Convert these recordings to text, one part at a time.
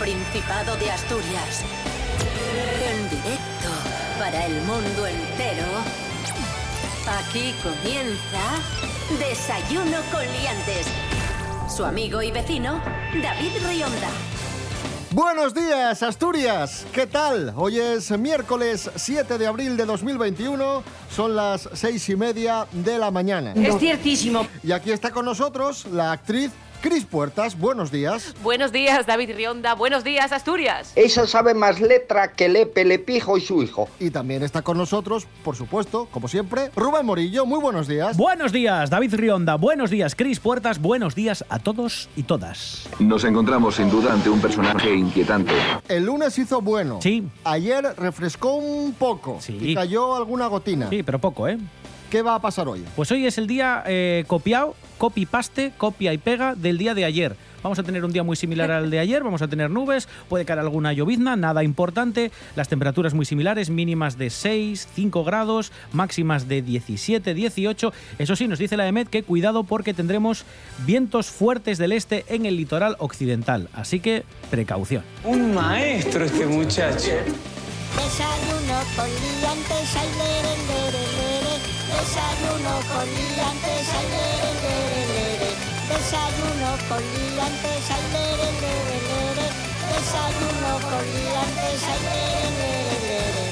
Principado de Asturias. En directo para el mundo entero. Aquí comienza Desayuno con Liantes. Su amigo y vecino, David Rionda. Buenos días, Asturias. ¿Qué tal? Hoy es miércoles 7 de abril de 2021. Son las seis y media de la mañana. Es ciertísimo. Y aquí está con nosotros la actriz Cris Puertas. Buenos días. Buenos días, David Rionda. Buenos días, Asturias. Esa sabe más letra que Lepe, Lepijo y su hijo. Y también está con nosotros, por supuesto, como siempre, Rubén Morillo. Muy buenos días. Buenos días, David Rionda. Buenos días, Cris Puertas. Buenos días a todos y todas. Nos encontramos sin duda ante un personaje inquietante. El lunes hizo bueno. Sí. Ayer refrescó un poco. Sí. Y cayó alguna gotina. Sí, pero poco, ¿eh? ¿Qué va a pasar hoy? Pues hoy es el día eh, copiado, copy paste, copia y pega del día de ayer. Vamos a tener un día muy similar al de ayer, vamos a tener nubes, puede caer alguna llovizna, nada importante, las temperaturas muy similares, mínimas de 6, 5 grados, máximas de 17, 18. Eso sí, nos dice la EMET que cuidado porque tendremos vientos fuertes del este en el litoral occidental, así que precaución. Un maestro este muchacho. Desayuno con liantes. Desayuno con liantes, ay, lere, lere, lere. Desayuno con liantes, ay, lere, lere, lere. Desayuno con liantes, ay, lere, lere, lere.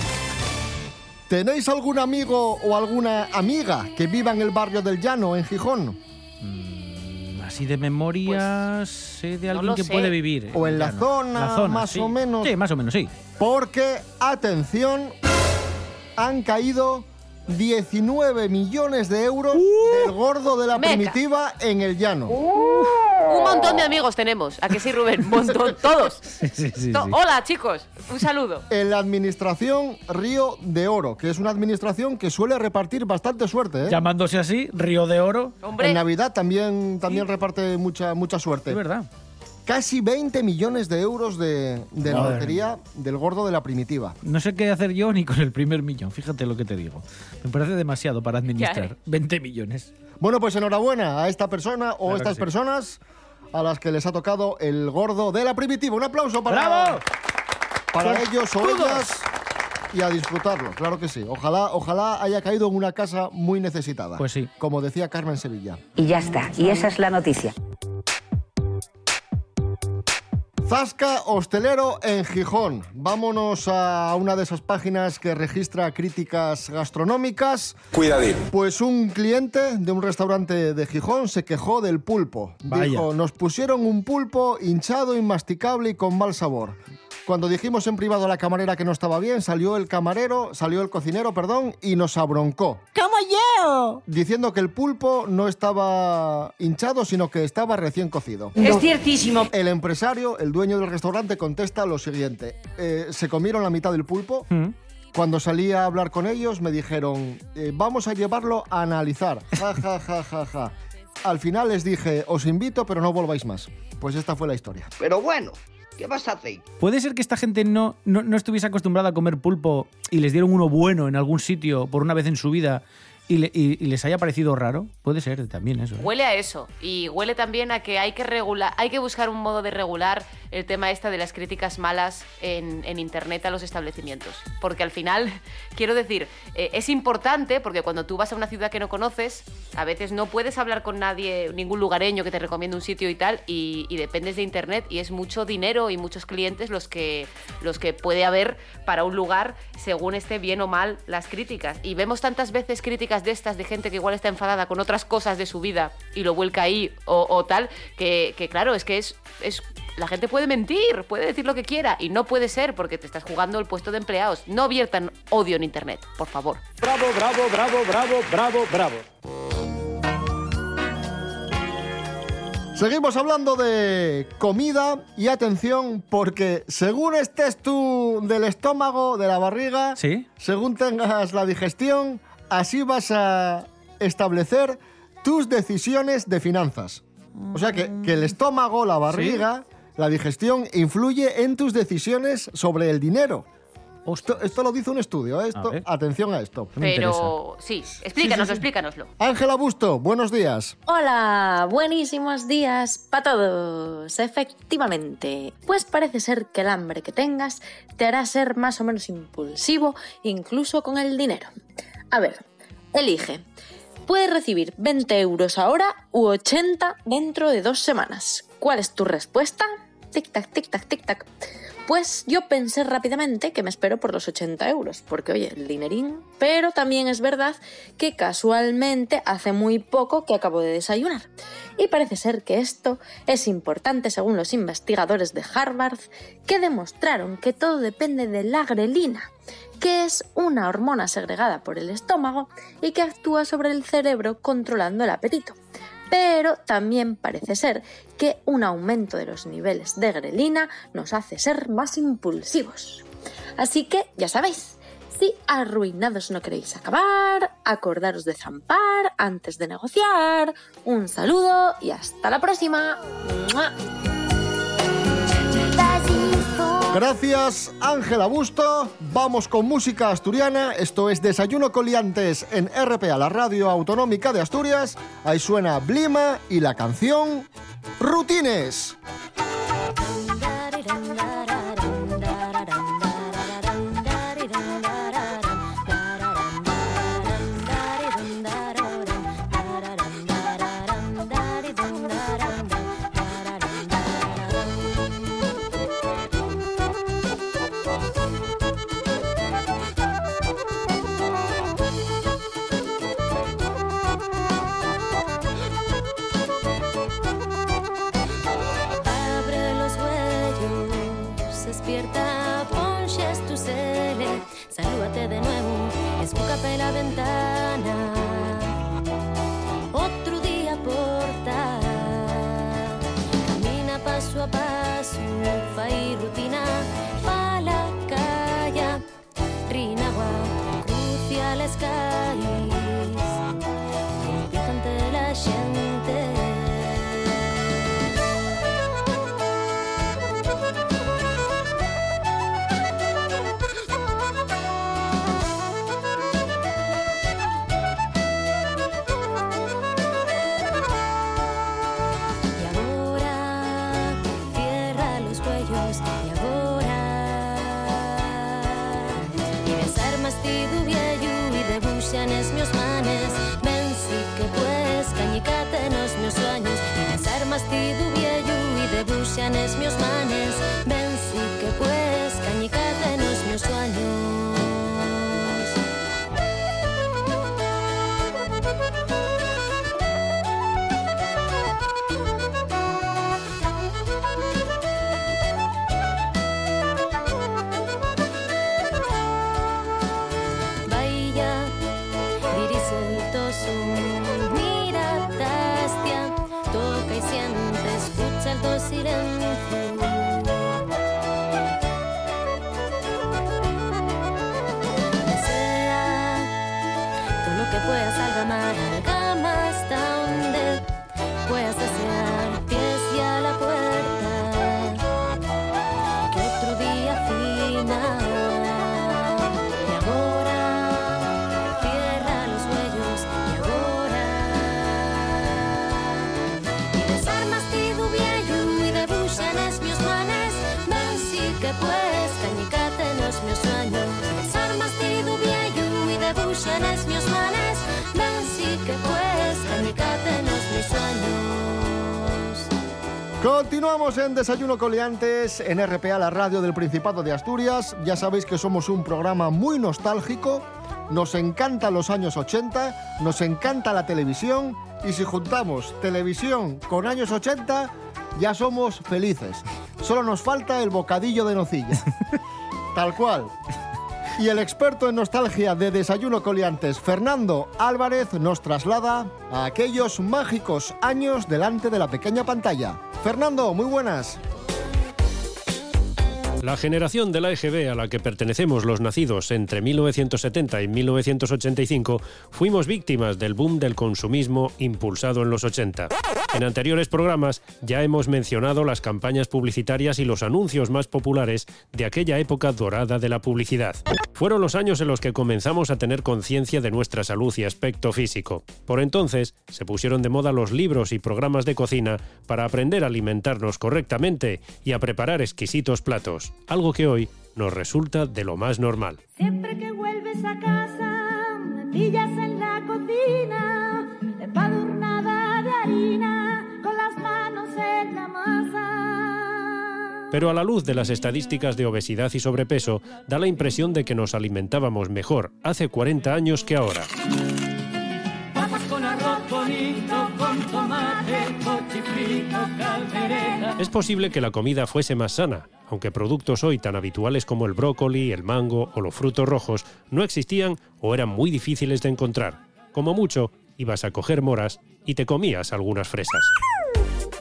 ¿Tenéis algún amigo o alguna amiga que viva en el barrio del Llano, en Gijón? Mm, Así de memoria, sé de alguien que sé. puede vivir. O en la llano. zona, más sí. o menos. Sí, más o menos, sí. Porque, atención, han caído 19 millones de euros del gordo de la Meca. primitiva en el llano. Un montón de amigos tenemos. ¿A que sí, Rubén? Un montón, todos. Sí, sí, sí. To- Hola, chicos. Un saludo. En la administración Río de Oro, que es una administración que suele repartir bastante suerte. ¿eh? Llamándose así, Río de Oro. Hombre, En Navidad también, también reparte mucha, mucha suerte. Es verdad. Casi 20 millones de euros de, de la lotería del gordo de la primitiva. No sé qué hacer yo ni con el primer millón, fíjate lo que te digo. Me parece demasiado para administrar. Ya, ¿eh? 20 millones. Bueno, pues enhorabuena a esta persona o Claro estas sí. personas a las que les ha tocado el gordo de la primitiva. Un aplauso para, ¡Bravo! para ellos o ellas y a disfrutarlo, claro que sí. Ojalá, ojalá haya caído en una casa muy necesitada. Pues sí. Como decía Carmen Sevilla. Y ya está. Y esa es la noticia. Zasca Hostelero en Gijón. Vámonos a una de esas páginas que registra críticas gastronómicas. Cuidadín. Pues un cliente de un restaurante de Gijón se quejó del pulpo. Vaya. Dijo, nos pusieron un pulpo hinchado, inmasticable y con mal sabor. Cuando dijimos en privado a la camarera que no estaba bien, salió el camarero, salió el cocinero, perdón, y nos abroncó. ¡Como yo! Diciendo que el pulpo no estaba hinchado, sino que estaba recién cocido. es ciertísimo. El empresario, el dueño del restaurante, contesta lo siguiente. Eh, se comieron la mitad del pulpo. Mm. Cuando salí a hablar con ellos me dijeron, eh, vamos a llevarlo a analizar. Ja, ja, ja, ja, ja. Al final les dije, os invito, pero no volváis más. Pues esta fue la historia. Pero bueno, ¿qué vas a hacer? ¿Puede ser que esta gente no, no, no estuviese acostumbrada a comer pulpo y les dieron uno bueno en algún sitio por una vez en su vida y, le- y- y les haya parecido raro? Puede ser también eso. ¿eh? Huele a eso. Y huele también a que hay que regular, hay que buscar un modo de regular el tema esta de las críticas malas en, internet a los establecimientos. Porque al final, quiero decir, eh, es importante porque cuando tú vas a una ciudad que no conoces, a veces no puedes hablar con nadie, ningún lugareño que te recomiende un sitio y tal, y, dependes de internet y es mucho dinero y muchos clientes los que, los que puede haber para un lugar según esté bien o mal las críticas. Y vemos tantas veces críticas de estas de gente que igual está enfadada con otras cosas de su vida y lo vuelca ahí o, tal, que, claro, es que es... La gente puede mentir, puede decir lo que quiera y no puede ser porque te estás jugando el puesto de empleados. No viertan odio en internet, por favor. Bravo, bravo, bravo, bravo, bravo, bravo. Seguimos hablando de comida y atención porque según estés tú del estómago, de la barriga, ¿Sí? según tengas la digestión, así vas a establecer tus decisiones de finanzas. O sea que, que el estómago, la barriga, la digestión influye en tus decisiones sobre el dinero. Esto, esto lo dice un estudio, ¿eh? Esto, atención a esto. Me Pero sí, explícanoslo, sí. explícanoslo. Ángela Busto, buenos días. Hola, buenísimos días para todos. Efectivamente, pues parece ser que el hambre que tengas te hará ser más o menos impulsivo, incluso con el dinero. A ver, elige. Puedes recibir 20 euros ahora u 80 dentro de dos semanas. ¿Cuál es tu respuesta? Tic-tac, tic-tac, tic-tac. Pues yo pensé rápidamente que me espero por los 80 euros, porque oye, el dinerín. Pero también es verdad que casualmente hace muy poco que acabo de desayunar. Y parece ser que esto es importante según los investigadores de Harvard, que demostraron que todo depende de la grelina, que es una hormona segregada por el estómago y que actúa sobre el cerebro controlando el apetito pero también parece ser que un aumento de los niveles de grelina nos hace ser más impulsivos. Así que ya sabéis, si arruinados no queréis acabar, acordaros de zampar antes de negociar. Un saludo y hasta la próxima. Gracias, Ángela Busto. Vamos con música asturiana. Esto es Desayuno Coliantes en RPA, la radio autonómica de Asturias. Ahí suena Blima y la canción Rutines. En Desayuno Coliantes en RPA, la radio del Principado de Asturias. Ya sabéis que somos un programa muy nostálgico. Nos encantan los años 80, nos encanta la televisión y si juntamos televisión con años 80, ya somos felices. Solo nos falta el bocadillo de nocilla. Tal cual. Y el experto en nostalgia de Desayuno Coliantes, Fernando Álvarez, nos traslada a aquellos mágicos años delante de la pequeña pantalla. Fernando, muy buenas. La generación de la EGB a la que pertenecemos los nacidos entre 1970 y 1985 fuimos víctimas del boom del consumismo impulsado en los 80. En anteriores programas ya hemos mencionado las campañas publicitarias y los anuncios más populares de aquella época dorada de la publicidad. Fueron los años en los que comenzamos a tener conciencia de nuestra salud y aspecto físico. Por entonces se pusieron de moda los libros y programas de cocina para aprender a alimentarnos correctamente y a preparar exquisitos platos, algo que hoy nos resulta de lo más normal. Siempre que vuelves a casa, me pillas en la cocina, empadurnada de harina, con las manos en la masa. Pero a la luz de las estadísticas de obesidad y sobrepeso, da la impresión de que nos alimentábamos mejor hace 40 años que ahora. Es posible que la comida fuese más sana, aunque productos hoy tan habituales como el brócoli, el mango o los frutos rojos no existían o eran muy difíciles de encontrar. Como mucho, ibas a coger moras y te comías algunas fresas.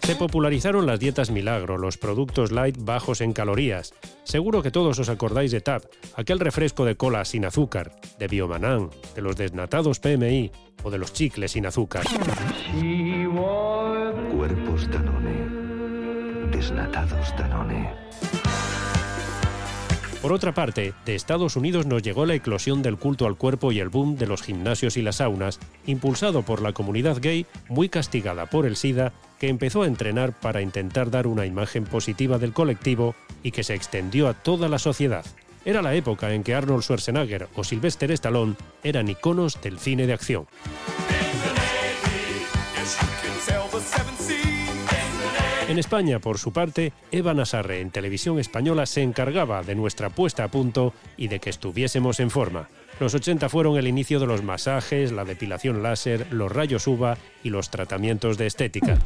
Se popularizaron las dietas milagro, los productos light bajos en calorías. Seguro que todos os acordáis de TAP, aquel refresco de cola sin azúcar, de Biomanán, de los desnatados PMI o de los chicles sin azúcar. Cuerpos Danone. Desnatados Danone. Por otra parte, de Estados Unidos nos llegó la eclosión del culto al cuerpo y el boom de los gimnasios y las saunas, impulsado por la comunidad gay muy castigada por el SIDA, que empezó a entrenar para intentar dar una imagen positiva del colectivo y que se extendió a toda la sociedad. Era la época en que Arnold Schwarzenegger o Sylvester Stallone eran iconos del cine de acción. En España, por su parte, Eva Nasarre en televisión española se encargaba de nuestra puesta a punto y de que estuviésemos en forma. Los 80 fueron el inicio de los masajes, la depilación láser, los rayos UVA y los tratamientos de estética.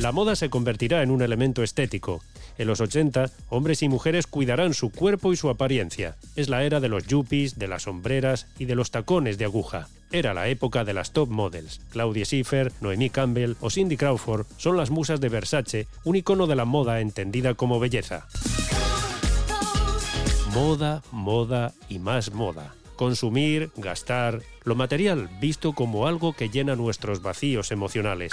La moda se convertirá en un elemento estético. En los 80, hombres y mujeres cuidarán su cuerpo y su apariencia. Es la era de los yuppies, de las sombreras y de los tacones de aguja. Era la época de las top models. Claudia Schiffer, Noemí Campbell o Cindy Crawford son las musas de Versace, un icono de la moda entendida como belleza. Moda, moda y más moda. Consumir, gastar, lo material visto como algo que llena nuestros vacíos emocionales.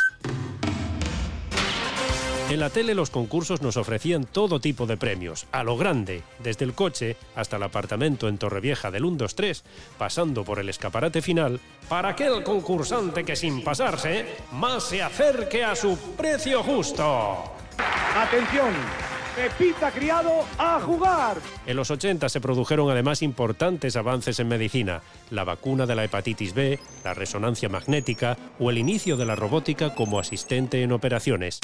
En la tele los concursos nos ofrecían todo tipo de premios, a lo grande, desde el coche hasta el apartamento en Torrevieja del 123, pasando por el escaparate final, para aquel concursante que sin pasarse, más se acerque a su precio justo. Atención, Pepita Criado a jugar. En los 80 se produjeron además importantes avances en medicina, la vacuna de la hepatitis B, la resonancia magnética o el inicio de la robótica como asistente en operaciones.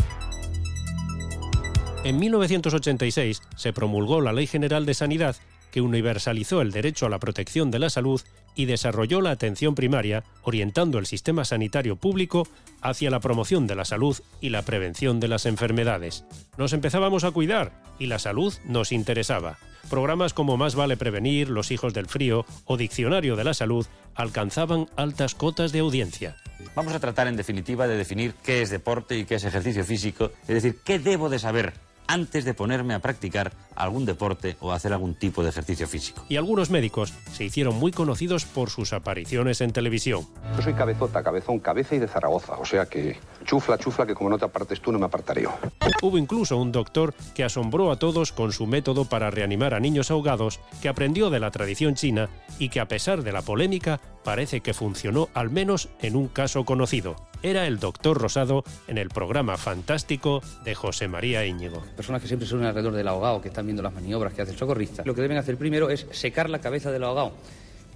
En 1986 se promulgó la Ley General de Sanidad que universalizó el derecho a la protección de la salud y desarrolló la atención primaria, orientando el sistema sanitario público hacia la promoción de la salud y la prevención de las enfermedades. Nos empezábamos a cuidar y la salud nos interesaba. Programas como Más vale prevenir, Los hijos del frío o Diccionario de la salud alcanzaban altas cotas de audiencia. Vamos a tratar en definitiva de definir qué es deporte y qué es ejercicio físico, es decir, qué debo de saber antes de ponerme a practicar algún deporte o hacer algún tipo de ejercicio físico. Y algunos médicos se hicieron muy conocidos por sus apariciones en televisión. Yo soy cabezota, cabezón, cabeza y de Zaragoza, o sea que chufla, chufla, que como no te apartes tú no me apartaré yo. Hubo incluso un doctor que asombró a todos con su método para reanimar a niños ahogados, que aprendió de la tradición china y que a pesar de la polémica parece que funcionó al menos en un caso conocido. Era el doctor Rosado en el programa fantástico de José María Íñigo. Personas que siempre son alrededor del ahogado, que están viendo las maniobras que hace el socorrista, lo que deben hacer primero es secar la cabeza del ahogado.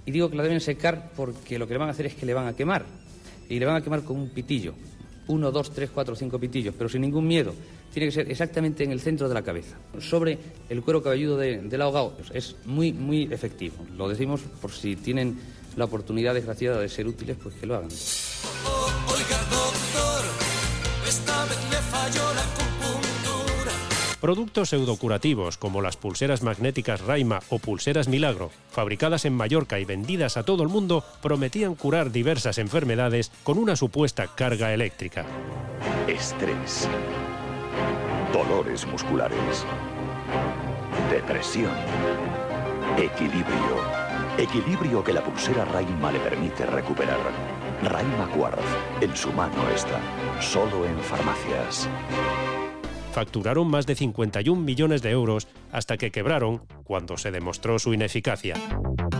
Y digo que la deben secar porque lo que le van a hacer es que le van a quemar. Y le van a quemar con un pitillo. Uno, dos, tres, cuatro, cinco pitillos, pero sin ningún miedo. Tiene que ser exactamente en el centro de la cabeza, sobre el cuero cabelludo de- del ahogado. Es muy, muy efectivo. Lo decimos por si tienen la oportunidad desgraciada de ser útiles, pues que lo hagan. Oiga, doctor, esta vez le falló la acupuntura. Productos pseudocurativos como las pulseras magnéticas Raima o pulseras Milagro, fabricadas en Mallorca y vendidas a todo el mundo, prometían curar diversas enfermedades con una supuesta carga eléctrica. Estrés. dolores musculares, depresión, equilibrio. Equilibrio que la pulsera Raima le permite recuperar. Raima Quartz, en su mano está, solo en farmacias. Facturaron más de 51 millones de euros hasta que quebraron cuando se demostró su ineficacia.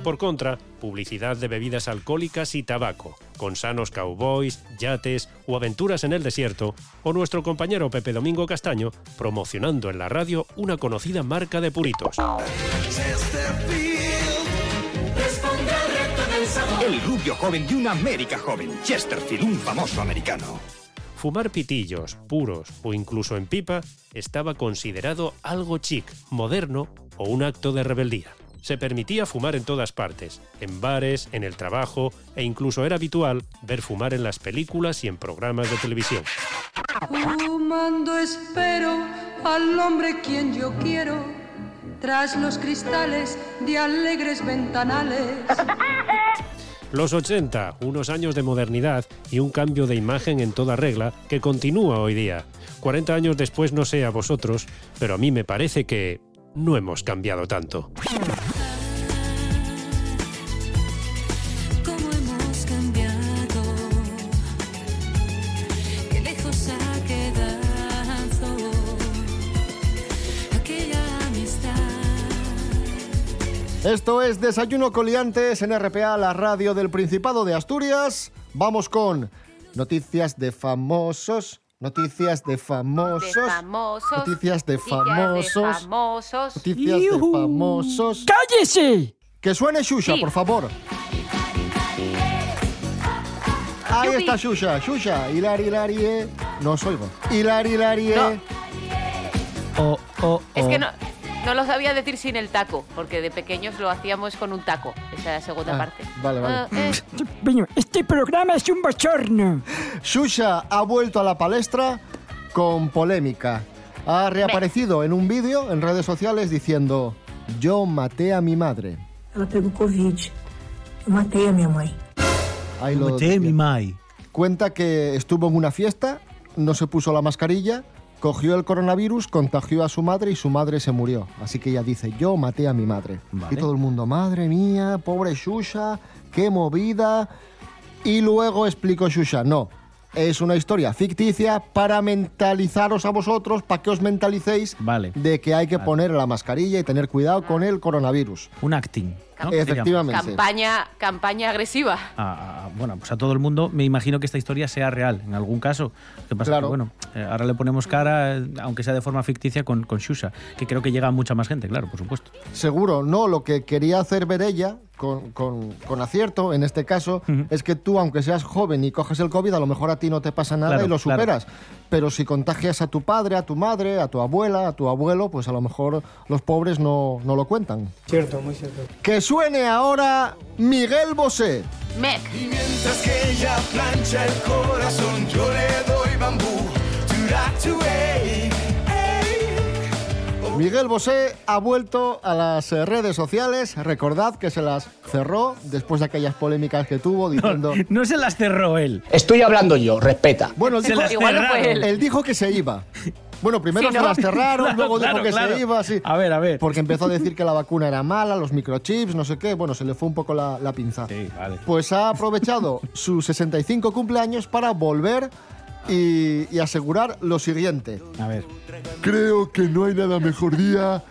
Por contra, publicidad de bebidas alcohólicas y tabaco, con sanos cowboys, yates o aventuras en el desierto, o nuestro compañero Pepe Domingo Castaño promocionando en la radio una conocida marca de puritos. El rubio joven de una América joven. Chesterfield, un famoso americano. Fumar pitillos, puros o incluso en pipa estaba considerado algo chic, moderno o un acto de rebeldía. Se permitía fumar en todas partes, en bares, en el trabajo e incluso era habitual ver fumar en las películas y en programas de televisión. Fumando espero al hombre quien yo quiero, tras los cristales de alegres ventanales. Los 80, unos años de modernidad y un cambio de imagen en toda regla que continúa hoy día. 40 años después no sé a vosotros, pero a mí me parece que no hemos cambiado tanto. Esto es Desayuno Coliantes en RPA, la radio del Principado de Asturias. Vamos con noticias de famosos, noticias de famosos, De famosos. noticias de noticias famosos, famosos. noticias de famosos. ¡Cállese! Que suene Shusha, Sí. por favor. Ahí Yupi. está Shusha, Shusha, Hilari, Hilarie. No os oigo. Hilari, Hilarie. No. Oh, oh, Es oh. que no, no lo sabía decir sin el taco, porque de pequeños lo hacíamos con un taco, esa segunda Ah, parte. vale, vale. Eh, Bueno, este programa es un bochorno. Shusha ha vuelto a la palestra con polémica. Ha reaparecido en un vídeo en redes sociales diciendo: Yo maté a mi madre. Ela pegou Covid. Eu matei a mãe. Ahí lo Maté a mi mai. Cuenta que estuvo en una fiesta, no se puso la mascarilla, cogió el coronavirus, contagió a su madre y su madre se murió. Así que ella dice, yo maté a mi madre. Vale. Y todo el mundo, madre mía, pobre Shusha, qué movida. Y luego explicó Shusha, no, es una historia ficticia para mentalizaros a vosotros, para que os mentalicéis Vale. de que hay que poner la mascarilla y tener cuidado con el coronavirus. Un acting. ¿No? Efectivamente. campaña, campaña agresiva. a- a- bueno, pues a todo el mundo, me imagino que esta historia sea real en algún caso. Lo que pasa Claro. que, bueno, eh, ahora le ponemos cara, eh, aunque sea de forma ficticia, con, con Shusha, que creo que llega a mucha más gente, claro, por supuesto. Seguro, no, lo que quería hacer ver ella, con, con- con acierto en este caso, es que tú, aunque seas joven y coges el COVID, a lo mejor a ti no te pasa nada Claro, y lo claro. superas. Pero si contagias a tu padre, a tu madre, a tu abuela, a tu abuelo, pues a lo mejor los pobres no, no lo cuentan. Cierto, muy cierto. Que suene ahora Miguel Bosé. Mec. Y mientras que ella plancha el corazón, yo le doy bambú. Miguel Bosé ha vuelto a las eh, redes sociales. Recordad que se las cerró después de aquellas polémicas que tuvo diciendo... No se las cerró él. Estoy hablando yo, respeta. Bueno, él Se dijo, las Igual no fue él. él dijo que se iba. Bueno, primero Sí, se las cerraron, Claro, luego claro, dijo que claro. se iba, sí. A ver, a ver. Porque empezó a decir que la vacuna era mala, los microchips, no sé qué. Bueno, se le fue un poco la, la pinza. Sí, vale. Pues ha aprovechado sus 65 cumpleaños para volver y, y asegurar lo siguiente. A ver. Creo que no hay nada mejor día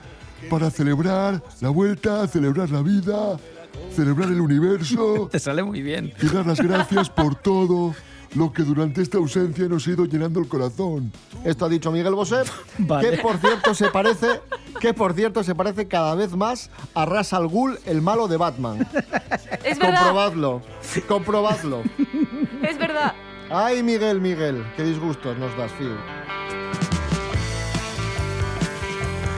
para celebrar la vuelta, celebrar la vida, celebrar el universo Te sale muy bien. y dar las gracias por todo lo que durante esta ausencia nos ha ido llenando el corazón. Esto ha dicho Miguel Bosé, Vale. que por cierto se parece, que por cierto se parece cada vez más a Ras al Ghul, el malo de Batman. Es verdad. Comprobadlo, comprobadlo. Es verdad. Ay, Miguel, Miguel, qué disgustos nos das, Fiu.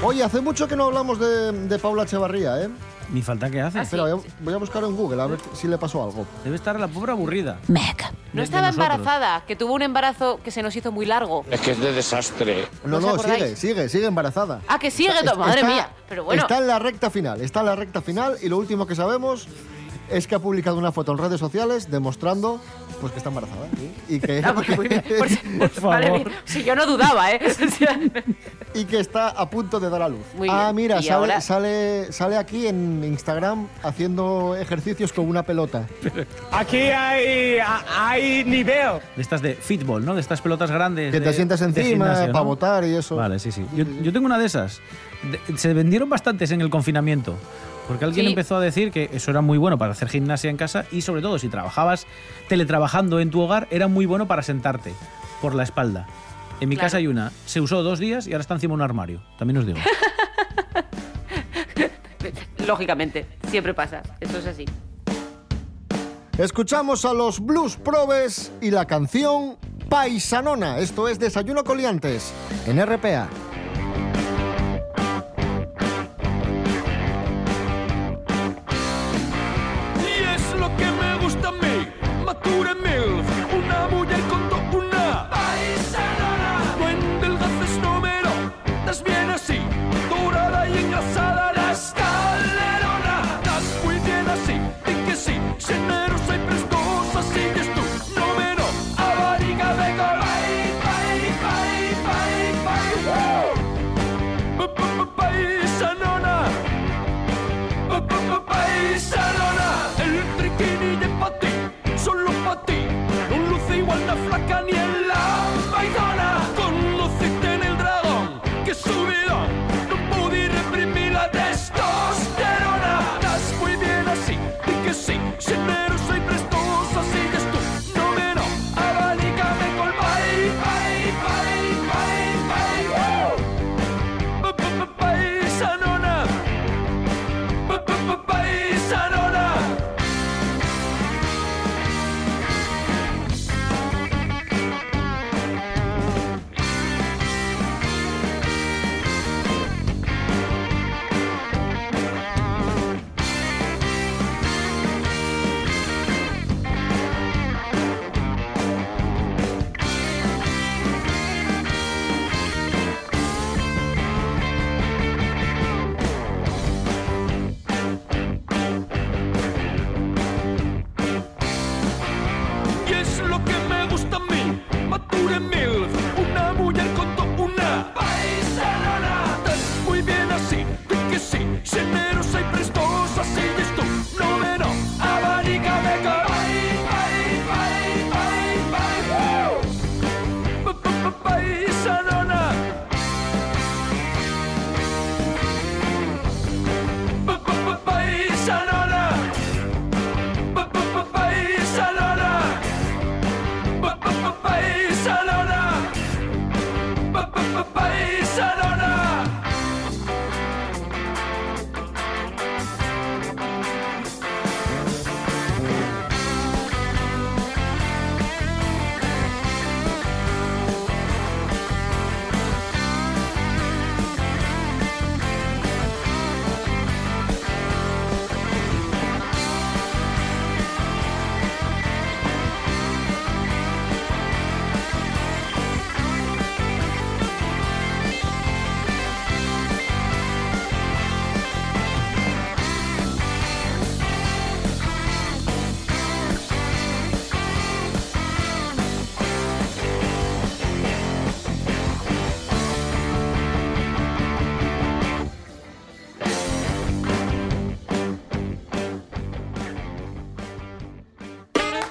Oye, hace mucho que no hablamos de, de Paula Echevarría, ¿eh? Ni falta que hace. Espera, voy a, voy a buscar en Google a ver si le pasó algo. Debe estar la pobre aburrida. No estaba embarazada, que tuvo un embarazo que se nos hizo muy largo. Es que es de desastre. No, ¿No sigue, sigue, sigue embarazada. Ah, que sigue, Está- madre está- mía. Pero bueno. Está en la recta final, está en la recta final y lo último que sabemos es que ha publicado una foto en redes sociales demostrando pues que está embarazada. Y que, madre mía, si yo no dudaba, ¿eh? Y que está a punto de dar a luz. Muy ah, bien. mira, sale, ahora- sale, sale aquí en Instagram haciendo ejercicios con una pelota. Aquí hay, hay nivel. De estas de fútbol, ¿no? De estas pelotas grandes. Que te de- sientas encima gimnasio, para ¿no? votar y eso. Vale, sí, sí. Yo, yo tengo una de esas. De- se vendieron bastantes en el confinamiento. Porque alguien Sí. empezó a decir que eso era muy bueno para hacer gimnasia en casa y sobre todo si trabajabas teletrabajando en tu hogar era muy bueno para sentarte por la espalda. En mi Claro. casa hay una, se usó dos días y ahora está encima de un armario. También os digo. lógicamente, siempre pasa. Eso es así. Escuchamos a los Blues Probes y la canción Paisanona. Esto es Desayuno Coliantes en RPA.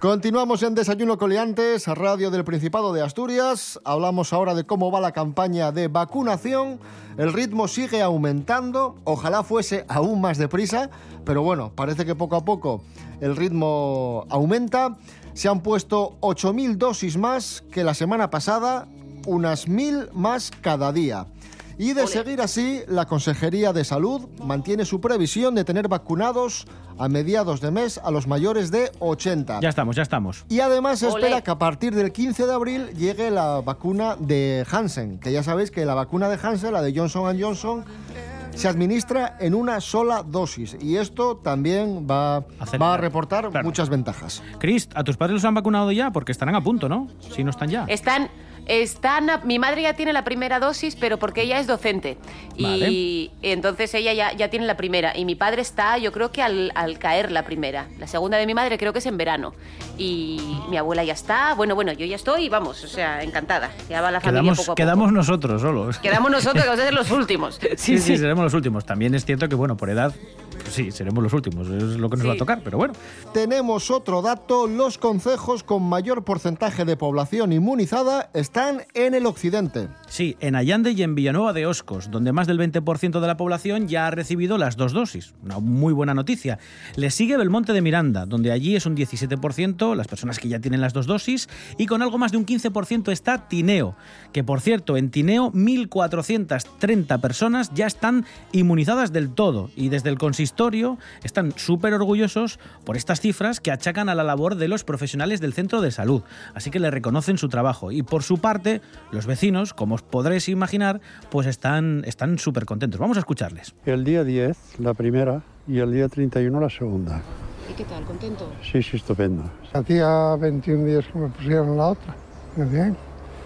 Continuamos en Desayuno Coliantes, Radio del Principado de Asturias. Hablamos ahora de cómo va la campaña de vacunación. El ritmo sigue aumentando, ojalá fuese aún más deprisa, pero bueno, parece que poco a poco el ritmo aumenta. Se han puesto 8.000 dosis más que la semana pasada, unas 1.000 más cada día. Y de seguir así, la Consejería de Salud mantiene su previsión de tener vacunados a mediados de mes a los mayores de 80. Ya estamos, ya estamos. Y además se espera que a partir del 15 de abril llegue la vacuna de Hansen, que ya sabéis que la vacuna de Hansen, la de Johnson Johnson, se administra en una sola dosis y esto también va, va a reportar muchas ventajas. Chris, ¿a tus padres los han vacunado ya? Porque estarán a punto, ¿no? Si no están ya. Están, están, a- mi madre ya tiene la primera dosis, pero porque ella es docente. Y entonces ella ya, ya tiene la primera. Y mi padre está, yo creo que al, al caer la primera. La segunda de mi madre creo que es en verano. Y mi abuela ya está. Bueno, bueno, yo ya estoy, vamos, o sea, encantada. Ya va la familia Quedamos, poco a poco. quedamos nosotros solos. Quedamos nosotros, que vamos a ser los últimos. Sí, sí, seremos los últimos. También es cierto que, bueno, por edad, sí, seremos los últimos. Es lo que nos va a tocar, pero bueno. Tenemos otro dato, los concejos con mayor porcentaje de población inmunizada están en el occidente. Sí, en Allande y en Villanueva de Oscos, donde más del 20% de la población ya ha recibido las dos dosis. Una muy buena noticia. Le sigue Belmonte de Miranda, donde allí es un 17% las personas que ya tienen las dos dosis, y con algo más de un 15% está Tineo, que por cierto, en Tineo 1.430 personas ya están inmunizadas del todo, y desde el consistorio están súper orgullosos por estas cifras que achacan a la labor de los profesionales del centro de salud, así que le reconocen su trabajo. Y por su parte, los vecinos, como os podréis imaginar, pues están están súper contentos. Vamos a escucharles. El día 10, la primera, y el día 31, la segunda. ¿Y qué tal? ¿Contento? Sí, sí, estupendo. Hacía 21 días que me pusieron la otra. Muy bien.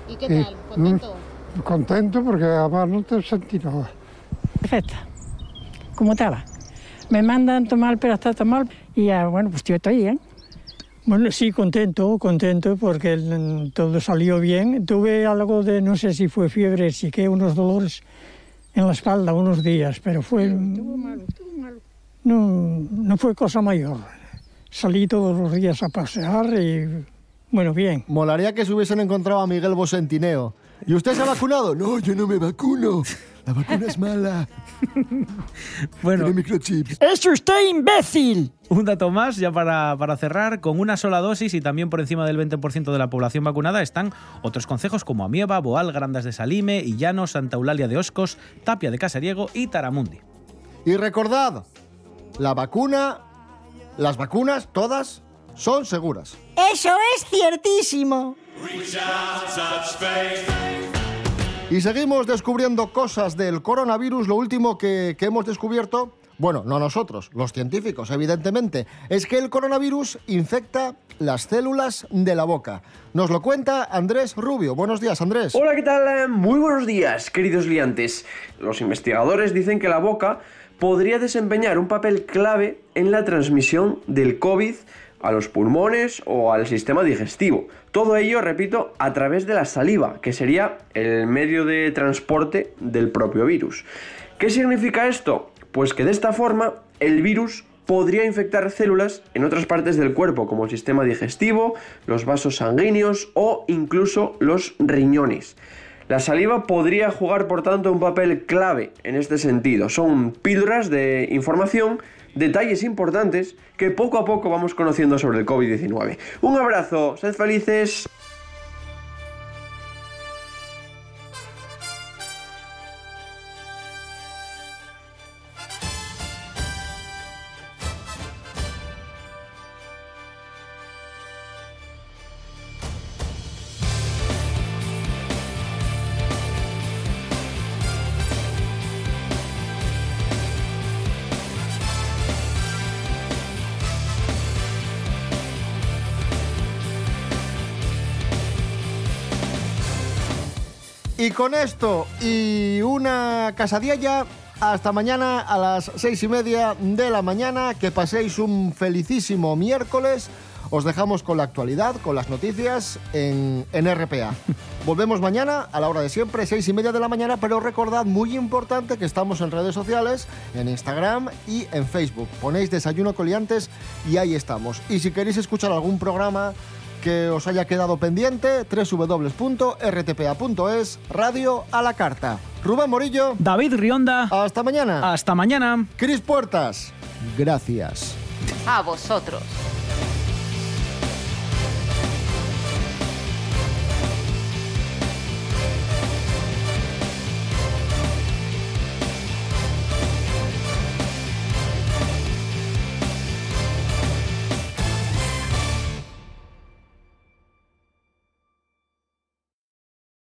¿Y qué tal? ¿Contento? mm, contento porque además no te sentí nada. Perfecta. ¿Cómo estaba? Me mandan tomar paracetamol y ya, bueno, pues yo estoy bien. Bueno, sí, contento, contento porque todo salió bien. Tuve algo de, no sé si fue fiebre, sí que unos dolores en la espalda unos días, pero fue... No, no fue cosa mayor. Salí todos los días a pasear y, bueno, bien. Molaría que se hubiesen encontrado a Miguel Bosentineo. ¿Y usted se ha vacunado? No, yo no me vacuno. La vacuna es mala. Bueno. Tiene microchips. ¡Es usted imbécil! Un dato más, ya para, para cerrar, con una sola dosis y también por encima del 20% de la población vacunada están otros concejos como Amieva, Boal, Grandas de Salime, Illano, Santa Eulalia de Oscos, Tapia de Casariego y Taramundi. Y recordad, la vacuna, las vacunas, todas, son seguras. Eso es ciertísimo. Y seguimos descubriendo cosas del coronavirus. Lo último que, hemos descubierto, bueno, no nosotros, los científicos, evidentemente, es que el coronavirus infecta las células de la boca. Nos lo cuenta Andrés Rubio. Buenos días, Andrés. Hola, ¿qué tal? Muy buenos días, queridos liantes. Los investigadores dicen que la boca podría desempeñar un papel clave en la transmisión del COVID a los pulmones o al sistema digestivo. Todo ello, repito, a través de la saliva, que sería el medio de transporte del propio virus. ¿Qué significa esto? Pues que de esta forma el virus podría infectar células en otras partes del cuerpo, como el sistema digestivo, los vasos sanguíneos o incluso los riñones. La saliva podría jugar, por tanto, un papel clave en este sentido. Son píldoras de información, detalles importantes que poco a poco vamos conociendo sobre el COVID-19. Un abrazo, sed felices. Con esto y una casadilla, hasta mañana a las seis y media de la mañana. Que paséis un felicísimo miércoles. Os dejamos con la actualidad, con las noticias en, en RPA. Volvemos mañana a la hora de siempre, seis y media de la mañana, pero recordad, muy importante, que estamos en redes sociales, en Instagram y en Facebook. Ponéis Desayuno Coliantes y ahí estamos. Y si queréis escuchar algún programa que os haya quedado pendiente, www.rtpa.es, radio a la carta. Rubén Morillo. David Rionda. Hasta mañana. Hasta mañana. Cris Puertas. Gracias. A vosotros.